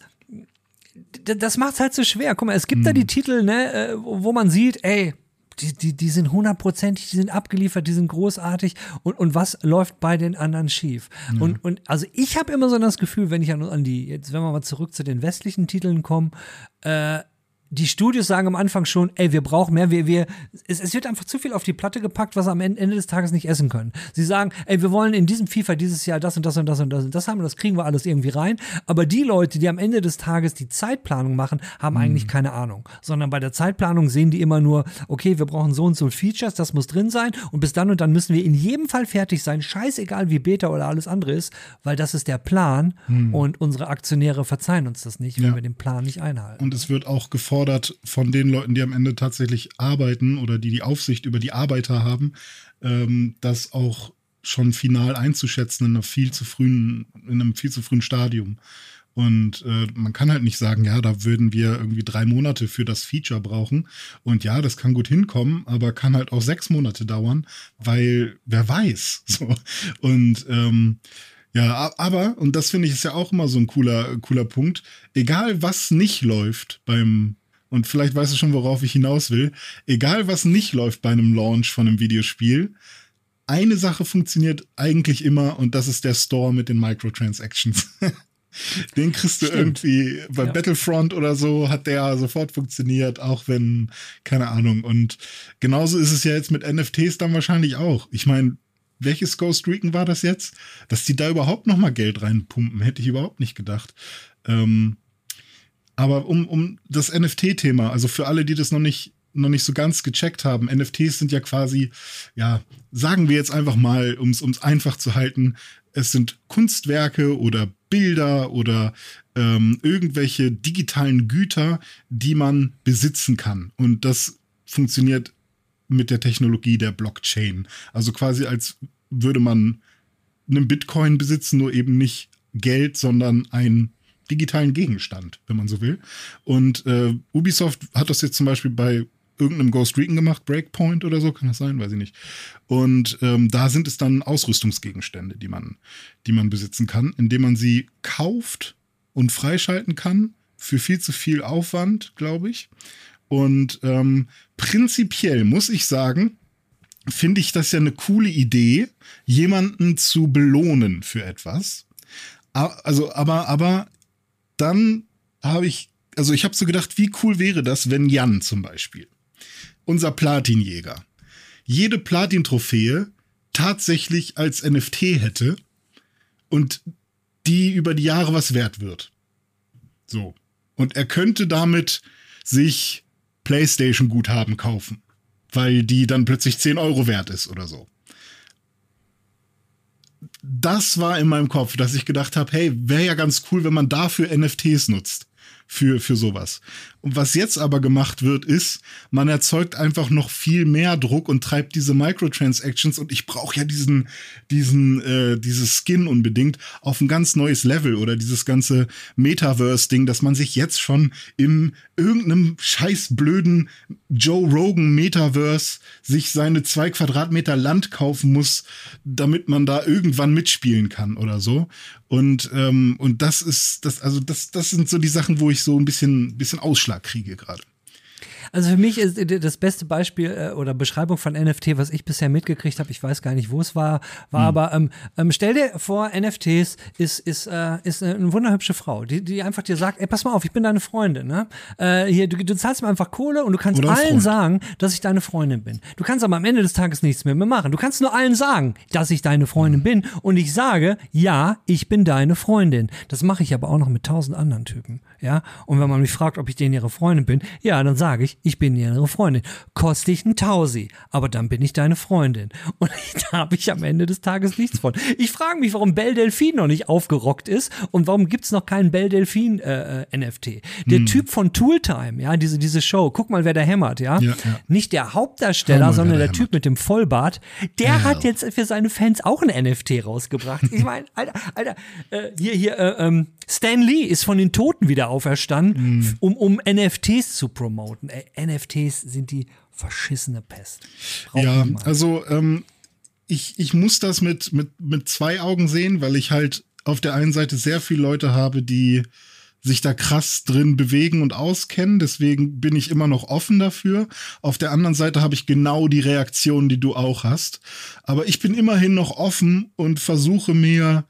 das macht's halt so schwer. Guck mal, es gibt hm. da die Titel, ne, äh, wo man sieht, ey, die, die, die sind hundertprozentig, die sind abgeliefert, die sind großartig. Und, und was läuft bei den anderen schief? Ja. Und, und also ich habe immer so das Gefühl, wenn ich an, an die, jetzt wenn wir mal zurück zu den westlichen Titeln kommen, äh, die Studios sagen am Anfang schon, ey, wir brauchen mehr, wir, wir, es, es wird einfach zu viel auf die Platte gepackt, was sie am Ende des Tages nicht essen können. Sie sagen, ey, wir wollen in diesem FIFA dieses Jahr das und das und das und das und das haben das kriegen wir alles irgendwie rein. Aber die Leute, die am Ende des Tages die Zeitplanung machen, haben mhm. eigentlich keine Ahnung. Sondern bei der Zeitplanung sehen die immer nur, okay, wir brauchen so und so Features, das muss drin sein und bis dann und dann müssen wir in jedem Fall fertig sein, scheißegal wie Beta oder alles andere ist, weil das ist der Plan mhm. und unsere Aktionäre verzeihen uns das nicht, wenn ja. wir den Plan nicht einhalten. Und es wird auch gefordert, gefordert von den Leuten, die am Ende tatsächlich arbeiten oder die die Aufsicht über die Arbeiter haben, ähm, das auch schon final einzuschätzen in, einer viel zu frühen, in einem viel zu frühen Stadium. Und äh, man kann halt nicht sagen, ja, da würden wir irgendwie drei Monate für das Feature brauchen. Und ja, das kann gut hinkommen, aber kann halt auch sechs Monate dauern, weil wer weiß. So. Und ähm, ja, aber, und das finde ich ist ja auch immer so ein cooler, cooler Punkt, egal was nicht läuft beim und vielleicht weißt du schon, worauf ich hinaus will, egal was nicht läuft bei einem Launch von einem Videospiel, eine Sache funktioniert eigentlich immer und das ist der Store mit den Microtransactions. Den kriegst du Stimmt. irgendwie bei ja. Battlefront oder so, hat der sofort funktioniert, auch wenn, keine Ahnung. Und genauso ist es ja jetzt mit NFTs dann wahrscheinlich auch. Ich meine, welches Ghost Recon war das jetzt? Dass die da überhaupt noch mal Geld reinpumpen, hätte ich überhaupt nicht gedacht. Ähm, aber um, um das NFT-Thema, also für alle, die das noch nicht, noch nicht so ganz gecheckt haben, NFTs sind ja quasi, ja, sagen wir jetzt einfach mal, um es einfach zu halten, es sind Kunstwerke oder Bilder oder ähm, irgendwelche digitalen Güter, die man besitzen kann. Und das funktioniert mit der Technologie der Blockchain. Also quasi als würde man einen Bitcoin besitzen, nur eben nicht Geld, sondern ein digitalen Gegenstand, wenn man so will. Und äh, Ubisoft hat das jetzt zum Beispiel bei irgendeinem Ghost Recon gemacht, Breakpoint oder so, kann das sein, weiß ich nicht. Und ähm, da sind es dann Ausrüstungsgegenstände, die man, die man besitzen kann, indem man sie kauft und freischalten kann für viel zu viel Aufwand, glaube ich. Und ähm, prinzipiell muss ich sagen, finde ich das ja eine coole Idee, jemanden zu belohnen für etwas. Also, aber, aber dann habe ich, also ich habe so gedacht, wie cool wäre das, wenn Jan zum Beispiel, unser Platinjäger, jede Platin-Trophäe tatsächlich als NFT hätte und die über die Jahre was wert wird. So. Und er könnte damit sich PlayStation-Guthaben kaufen, weil die dann plötzlich 10 Euro wert ist oder so das war in meinem Kopf, dass ich gedacht habe, hey, wäre ja ganz cool, wenn man dafür NFTs nutzt für, für sowas. Und was jetzt aber gemacht wird, ist, man erzeugt einfach noch viel mehr Druck und treibt diese Microtransactions und ich brauche ja diesen, diesen, äh, dieses Skin unbedingt auf ein ganz neues Level oder dieses ganze Metaverse-Ding, dass man sich jetzt schon im irgendeinem scheiß blöden Joe Rogan Metaverse sich seine zwei Quadratmeter Land kaufen muss, damit man da irgendwann mitspielen kann oder so. Und, ähm, und das ist, das, also das, das sind so die Sachen, wo ich so ein bisschen, bisschen Ausschlag kriege gerade. Also für mich ist das beste Beispiel äh, oder Beschreibung von NFT, was ich bisher mitgekriegt habe, ich weiß gar nicht, wo es war, war hm. aber ähm, ähm, stell dir vor, NFTs ist, ist, äh, ist eine wunderhübsche Frau, die, die einfach dir sagt, ey, pass mal auf, ich bin deine Freundin, ne? Äh, hier, du, du zahlst mir einfach Kohle und du kannst allen Freund. sagen, dass ich deine Freundin bin. Du kannst aber am Ende des Tages nichts mehr, mehr machen. Du kannst nur allen sagen, dass ich deine Freundin hm. bin und ich sage, ja, ich bin deine Freundin. Das mache ich aber auch noch mit tausend anderen Typen, ja? Und wenn man mich fragt, ob ich denen ihre Freundin bin, ja, dann sage ich, ich bin ihre Freundin. Koste ich ein Tausi, aber dann bin ich deine Freundin. Und da habe ich am Ende des Tages nichts von. Ich frage mich, warum Belle Delphine noch nicht aufgerockt ist und warum gibt es noch keinen Belle Delphine äh, äh NFT. Der hm. Typ von Tooltime, ja, diese, diese Show, guck mal, wer da hämmert, ja. ja, ja. Nicht der Hauptdarsteller, mal, sondern der, der Typ mit dem Vollbart, der ja. hat jetzt für seine Fans auch ein NFT rausgebracht. Ich meine, Alter, Alter, äh, hier, hier, äh, ähm, Stan Lee ist von den Toten wieder auferstanden, mm. um, um NFTs zu promoten. Äh, NFTs sind die verschissene Pest. Brauch ja, also ähm, ich, ich muss das mit, mit, mit zwei Augen sehen, weil ich halt auf der einen Seite sehr viele Leute habe, die sich da krass drin bewegen und auskennen. Deswegen bin ich immer noch offen dafür. Auf der anderen Seite habe ich genau die Reaktion, die du auch hast. Aber ich bin immerhin noch offen und versuche mir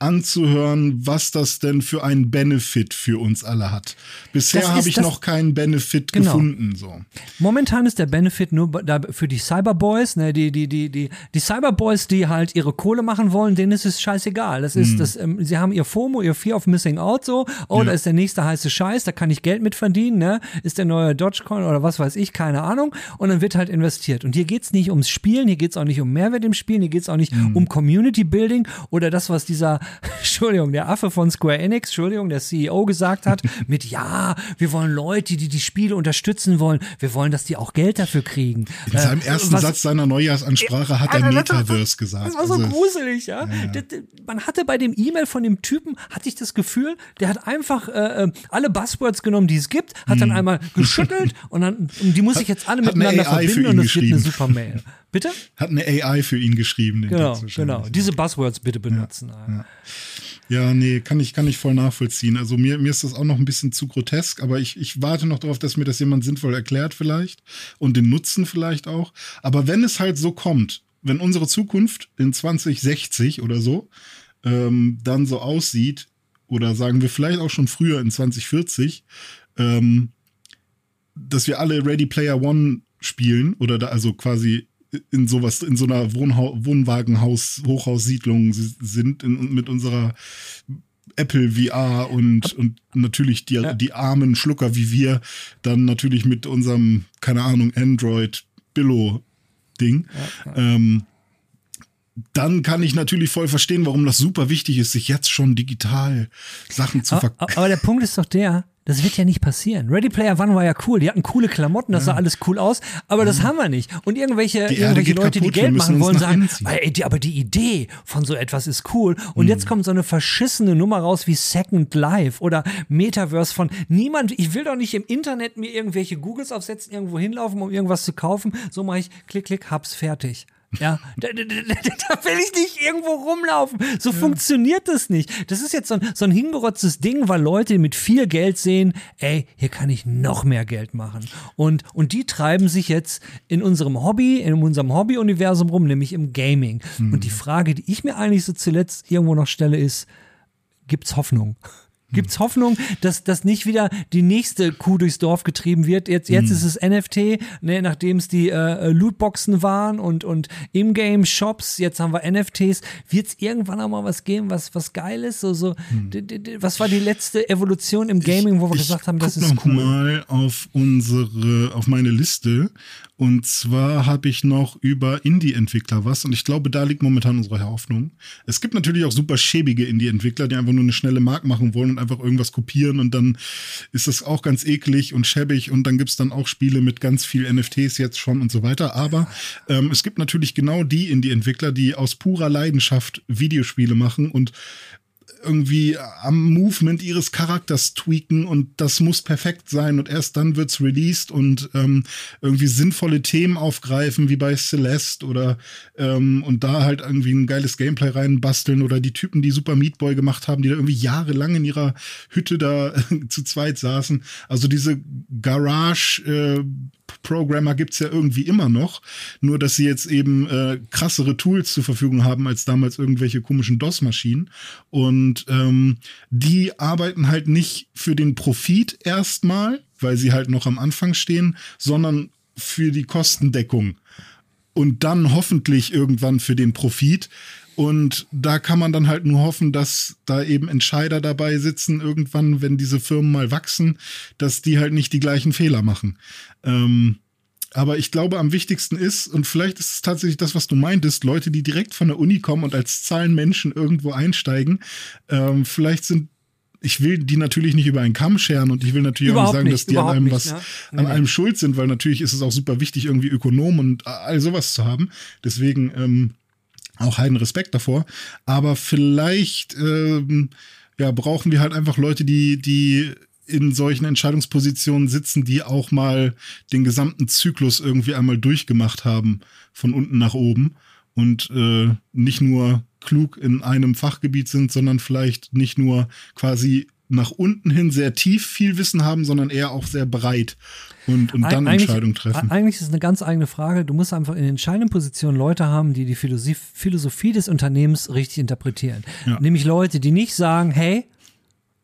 anzuhören, was das denn für einen Benefit für uns alle hat. Bisher habe ich noch keinen Benefit genau. gefunden. So. Momentan ist der Benefit nur für die Cyberboys, ne, die, die, die, die, die Cyberboys, die halt ihre Kohle machen wollen, denen ist es scheißegal. Das ist, hm. das, ähm, sie haben ihr FOMO, ihr Fear of Missing Out so, oh, ja. da ist der nächste heiße Scheiß, da kann ich Geld mit verdienen, ne? Ist der neue Dogecoin oder was weiß ich, keine Ahnung. Und dann wird halt investiert. Und hier geht's nicht ums Spielen, hier geht's auch nicht um Mehrwert im Spielen, hier geht's auch nicht hm. um Community Building oder das, was dieser Entschuldigung, der Affe von Square Enix, Entschuldigung, der CEO gesagt hat, mit ja, wir wollen Leute, die die Spiele unterstützen wollen, wir wollen, dass die auch Geld dafür kriegen. In seinem äh, ersten was, Satz seiner Neujahrsansprache hat er Metaverse gesagt. Das war so also, gruselig, ja. ja. Man hatte bei dem E-Mail von dem Typen, hatte ich das Gefühl, der hat einfach äh, äh alle Buzzwords genommen, die es gibt, hat hm. dann einmal geschüttelt und dann, die muss ich jetzt alle miteinander verbinden und das wird eine super Mail. Bitte? Hat eine AI für ihn geschrieben. genau, genau. Diese Buzzwords bitte benutzen. Ja, ja. ja, nee, kann ich, kann ich voll nachvollziehen. Also mir, mir ist das auch noch ein bisschen zu grotesk, aber ich, ich warte noch darauf, dass mir das jemand sinnvoll erklärt vielleicht und den Nutzen vielleicht auch. Aber wenn es halt so kommt, wenn unsere Zukunft in 2060 oder so ähm, dann so aussieht, oder sagen wir vielleicht auch schon früher in 2040, ähm, dass wir alle Ready Player One spielen oder da also quasi in sowas, in so einer Wohnha Wohnwagenhaus, Hochhaussiedlung sind in, mit unserer Apple VR und, und natürlich die, ja. die armen Schlucker wie wir dann natürlich mit unserem, keine Ahnung, Android Billo Ding. Ja, ja. Ähm, dann kann ich natürlich voll verstehen, warum das super wichtig ist, sich jetzt schon digital Sachen zu verkaufen. Aber der Punkt ist doch der, das wird ja nicht passieren. Ready Player One war ja cool. Die hatten coole Klamotten, das ja. sah alles cool aus, aber das haben wir nicht. Und irgendwelche, irgendwelche Leute, kaputt, die Geld machen wollen, sagen, ey, aber die Idee von so etwas ist cool. Und mhm. jetzt kommt so eine verschissene Nummer raus wie Second Life oder Metaverse von niemand. Ich will doch nicht im Internet mir irgendwelche Googles aufsetzen, irgendwo hinlaufen, um irgendwas zu kaufen. So mache ich klick, klick, hab's fertig. Ja, da, da, da, will ich nicht irgendwo rumlaufen. So ja. funktioniert das nicht. Das ist jetzt so ein, so ein hingerotztes Ding, weil Leute mit viel Geld sehen, ey, hier kann ich noch mehr Geld machen. Und, und die treiben sich jetzt in unserem Hobby, in unserem Hobby-Universum rum, nämlich im Gaming. Mhm. Und die Frage, die ich mir eigentlich so zuletzt irgendwo noch stelle, ist, gibt's Hoffnung? Gibt es Hoffnung, dass, dass nicht wieder die nächste Kuh durchs Dorf getrieben wird? Jetzt, jetzt mhm. ist es NFT, ne, nachdem es die äh, Lootboxen waren und, und Ingame-Shops, jetzt haben wir NFTs. Wird es irgendwann auch mal was geben, was, was geil ist? So, so, mhm. Was war die letzte Evolution im Gaming, wo wir gesagt haben, das ist noch cool? mal auf unsere, auf meine Liste und zwar habe ich noch über Indie-Entwickler was und ich glaube, da liegt momentan unsere Hoffnung. Es gibt natürlich auch super schäbige Indie-Entwickler, die einfach nur eine schnelle Mark machen wollen und einfach irgendwas kopieren und dann ist das auch ganz eklig und schäbig und dann gibt es dann auch Spiele mit ganz viel NFTs jetzt schon und so weiter. Aber ähm, es gibt natürlich genau die Indie-Entwickler, die aus purer Leidenschaft Videospiele machen und irgendwie am Movement ihres Charakters tweaken und das muss perfekt sein und erst dann wird's released und ähm, irgendwie sinnvolle Themen aufgreifen, wie bei Celeste oder ähm, und da halt irgendwie ein geiles Gameplay reinbasteln oder die Typen, die Super Meat Boy gemacht haben, die da irgendwie jahrelang in ihrer Hütte da zu zweit saßen. Also diese Garage äh, Programmer gibt's ja irgendwie immer noch, nur dass sie jetzt eben äh, krassere Tools zur Verfügung haben als damals irgendwelche komischen DOS-Maschinen. Und ähm, die arbeiten halt nicht für den Profit erstmal, weil sie halt noch am Anfang stehen, sondern für die Kostendeckung. Und dann hoffentlich irgendwann für den Profit. Und da kann man dann halt nur hoffen, dass da eben Entscheider dabei sitzen, irgendwann, wenn diese Firmen mal wachsen, dass die halt nicht die gleichen Fehler machen. Ähm, aber ich glaube, am wichtigsten ist, und vielleicht ist es tatsächlich das, was du meintest, Leute, die direkt von der Uni kommen und als Zahlenmenschen irgendwo einsteigen, ähm, vielleicht sind ich will die natürlich nicht über einen Kamm scheren und ich will natürlich überhaupt auch nicht sagen, dass die an einem nicht, was, ne? an einem schuld sind, weil natürlich ist es auch super wichtig, irgendwie Ökonom und all sowas zu haben. Deswegen ähm, auch heiden Respekt davor. Aber vielleicht ähm, ja, brauchen wir halt einfach Leute, die, die in solchen Entscheidungspositionen sitzen, die auch mal den gesamten Zyklus irgendwie einmal durchgemacht haben, von unten nach oben. Und äh, nicht nur klug in einem Fachgebiet sind, sondern vielleicht nicht nur quasi nach unten hin sehr tief viel Wissen haben, sondern eher auch sehr breit und, und dann eigentlich, Entscheidungen treffen. Eigentlich ist es eine ganz eigene Frage. Du musst einfach in entscheidenden Positionen Leute haben, die die Philosophie, Philosophie des Unternehmens richtig interpretieren. Ja. Nämlich Leute, die nicht sagen, hey,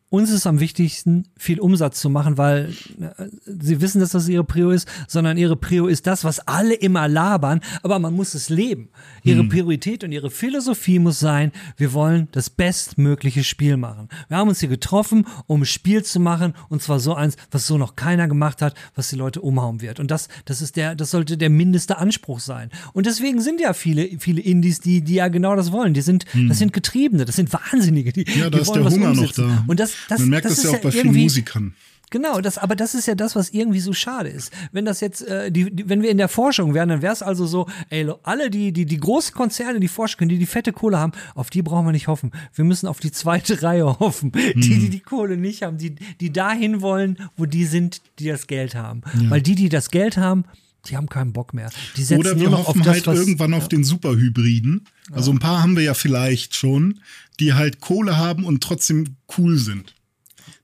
uns ist am wichtigsten, viel Umsatz zu machen, weil äh, sie wissen, dass das ihre Prio ist, sondern ihre Prio ist das, was alle immer labern, aber man muss es leben. Ihre Hm. Priorität und ihre Philosophie muss sein, wir wollen das bestmögliche Spiel machen. Wir haben uns hier getroffen, um ein Spiel zu machen, und zwar so eins, was so noch keiner gemacht hat, was die Leute umhauen wird. Und das, das ist der, das sollte der mindeste Anspruch sein. Und deswegen sind ja viele, viele Indies, die, die ja genau das wollen. Die sind, das sind Getriebene, das sind Wahnsinnige, die, Hm. Ja, da die ist wollen der was Hunger noch umsetzen. da. Und das, das, Man merkt das das, ja auch bei vielen Musikern. Genau, das, aber das ist ja das, was irgendwie so schade ist. Wenn das jetzt, äh, die, die, wenn wir in der Forschung wären, dann wäre es also so, ey, alle die, die, die großen Konzerne, die forschen können, die die fette Kohle haben, auf die brauchen wir nicht hoffen. Wir müssen auf die zweite Reihe hoffen. Die, die die Kohle nicht haben, die, die dahin wollen, wo die sind, die das Geld haben. Weil die, die das Geld haben, die haben keinen Bock mehr. Die setzen Oder wir auf hoffen das, halt was, irgendwann auf den Superhybriden. Also ein paar haben wir ja vielleicht schon, die halt Kohle haben und trotzdem cool sind.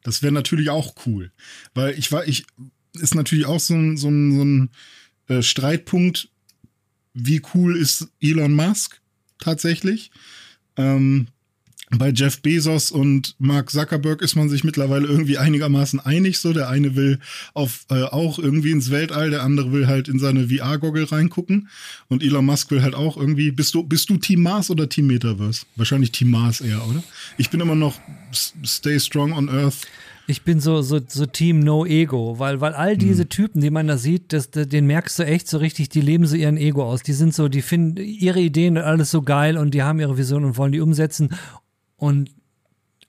Das wäre natürlich auch cool. Weil ich war, ich, ist natürlich auch so ein, so ein, so ein äh, Streitpunkt, wie cool ist Elon Musk tatsächlich. Ähm, bei Jeff Bezos und Mark Zuckerberg ist man sich mittlerweile irgendwie einigermaßen einig. So, der eine will auf äh, auch irgendwie ins Weltall, der andere will halt in seine VR-Goggle reingucken. Und Elon Musk will halt auch irgendwie. Bist du, bist du Team Mars oder Team Metaverse? Wahrscheinlich Team Mars eher, oder? Ich bin immer noch Stay Strong on Earth. Ich bin so, so, so Team No Ego, weil, weil all Hm. diese Typen, die man da sieht, das, das, den merkst du echt so richtig, die leben so ihren Ego aus. Die sind so, die finden ihre Ideen und alles so geil und die haben ihre Vision und wollen die umsetzen. Und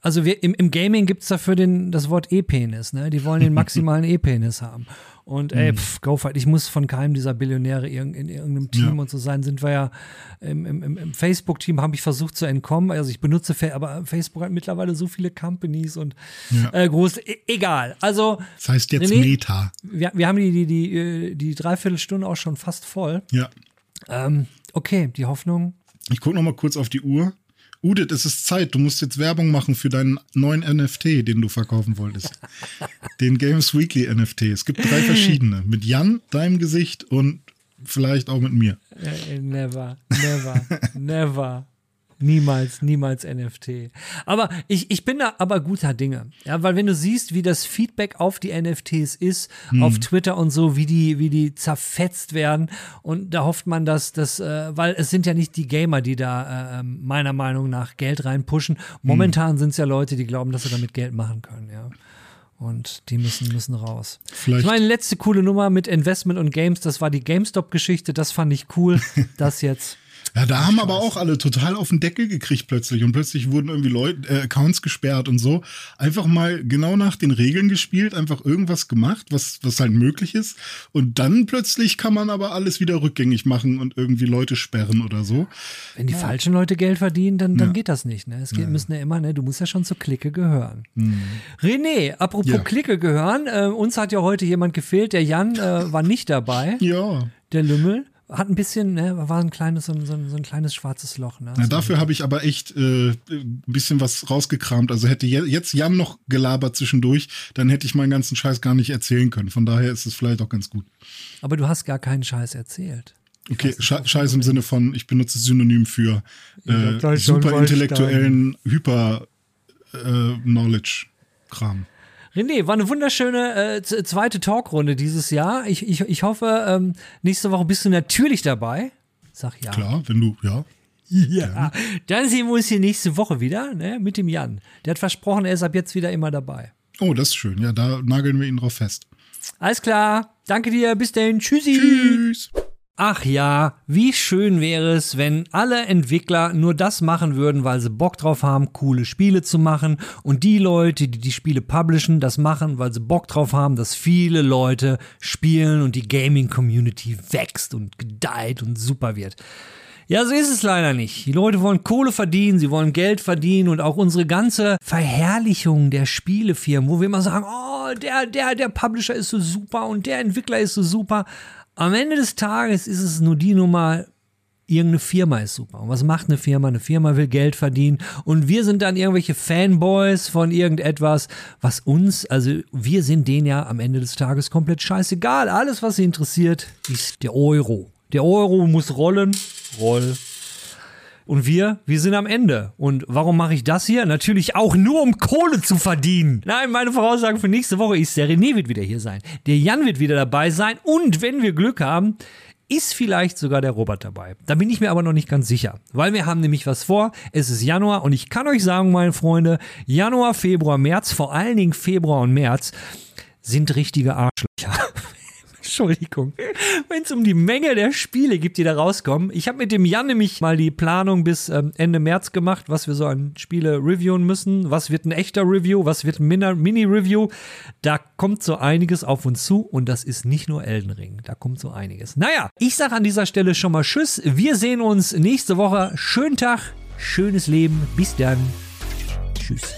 also wir, im, im Gaming gibt's dafür den, das Wort E-Penis, ne? Die wollen den maximalen E-Penis haben. Und ey, Mhm. pff, go fight. Ich muss von keinem dieser Billionäre irg in irgendeinem Team Ja. und so sein. Sind wir ja im, im, im- Facebook-Team habe ich versucht zu entkommen. Also ich benutze, aber Facebook hat mittlerweile so viele Companies und Ja. äh, groß. E egal. Also Das heißt jetzt René? Meta. wir, wir haben die, die, die, äh, die Dreiviertelstunde auch schon fast voll. Ja. Ähm, okay, die Hoffnung. Ich gucke noch mal kurz auf die Uhr. Udit, es ist Zeit. Du musst jetzt Werbung machen für deinen neuen NFT, den du verkaufen wolltest. den Games Weekly NFT. Es gibt drei verschiedene. Mit Jan, deinem Gesicht und vielleicht auch mit mir. Äh, never, never, never. Niemals, niemals NFT. Aber ich, ich bin da aber guter Dinge. Ja, weil wenn du siehst, wie das Feedback auf die NFTs ist, auf Twitter und so, wie die, wie die zerfetzt werden. Und da hofft man, dass das, äh, weil es sind ja nicht die Gamer, die da äh, meiner Meinung nach Geld reinpushen. Momentan sind es ja Leute, die glauben, dass sie damit Geld machen können, ja. Und die müssen, müssen raus. Vielleicht- Ich meine, letzte coole Nummer mit Investment und Games, das war die GameStop-Geschichte, das fand ich cool. Das jetzt. Ja, da haben aber auch alle total auf den Deckel gekriegt plötzlich und plötzlich wurden irgendwie Leute, äh, Accounts gesperrt und so. Einfach mal genau nach den Regeln gespielt, einfach irgendwas gemacht, was, was halt möglich ist. Und dann plötzlich kann man aber alles wieder rückgängig machen und irgendwie Leute sperren oder so. Wenn die falschen Leute Geld verdienen, dann, dann Ja. geht das nicht. Ne? Es geht, müssen ja immer, ne? du musst ja schon zur Clique gehören. Hm. René, apropos Ja. Clique gehören, äh, uns hat ja heute jemand gefehlt, der Jan äh, war nicht dabei, Ja. der Lümmel. Hat ein bisschen, ne, war ein kleines, so ein, so ein, so ein kleines schwarzes Loch. Ne? Na, So. dafür habe ich aber echt äh, ein bisschen was rausgekramt. Also hätte je, jetzt Jan noch gelabert zwischendurch, dann hätte ich meinen ganzen Scheiß gar nicht erzählen können. Von daher ist es vielleicht auch ganz gut. Aber du hast gar keinen Scheiß erzählt. Okay, Sche Scheiß im Sinne von, ich benutze es Synonym für äh, gleich schon super intellektuellen Hyper-Knowledge-Kram. René, war eine wunderschöne äh, zweite Talkrunde dieses Jahr. Ich, ich, ich hoffe, ähm, nächste Woche bist du natürlich dabei. Sag ja. Klar, wenn du, ja. Ja. Dann sehen wir uns hier nächste Woche wieder ne, mit dem Jan. Der hat versprochen, er ist ab jetzt wieder immer dabei. Oh, das ist schön. Ja, da nageln wir ihn drauf fest. Alles klar. Danke dir. Bis dahin. Tschüssi. Tschüss. Ach ja, wie schön wäre es, wenn alle Entwickler nur das machen würden, weil sie Bock drauf haben, coole Spiele zu machen und die Leute, die die Spiele publishen, das machen, weil sie Bock drauf haben, dass viele Leute spielen und die Gaming-Community wächst und gedeiht und super wird. Ja, so ist es leider nicht. Die Leute wollen Kohle verdienen, sie wollen Geld verdienen und auch unsere ganze Verherrlichung der Spielefirmen, wo wir immer sagen, oh, der, der, der Publisher ist so super und der Entwickler ist so super. Am Ende des Tages ist es nur die Nummer, irgendeine Firma ist super. Und was macht eine Firma? Eine Firma will Geld verdienen und wir sind dann irgendwelche Fanboys von irgendetwas, was uns, also wir sind denen ja am Ende des Tages komplett scheißegal. Alles, was sie interessiert, ist der Euro. Der Euro muss rollen. Roll. Und wir, wir sind am Ende. Und warum mache ich das hier? Natürlich auch nur, um Kohle zu verdienen. Nein, meine Voraussage für nächste Woche ist, der René wird wieder hier sein. Der Jan wird wieder dabei sein. Und wenn wir Glück haben, ist vielleicht sogar der Robert dabei. Da bin ich mir aber noch nicht ganz sicher, weil wir haben nämlich was vor. Es ist Januar und ich kann euch sagen, meine Freunde, Januar, Februar, März, vor allen Dingen Februar und März sind richtige Arschlöcher. Entschuldigung. Wenn es um die Menge der Spiele gibt, die da rauskommen. Ich habe mit dem Jan nämlich mal die Planung bis ähm, Ende März gemacht, was wir so an Spiele reviewen müssen. Was wird ein echter Review? Was wird ein Mini-Review? Da kommt so einiges auf uns zu und das ist nicht nur Elden Ring. Da kommt so einiges. Naja, ich sage an dieser Stelle schon mal Tschüss. Wir sehen uns nächste Woche. Schönen Tag, schönes Leben. Bis dann. Tschüss.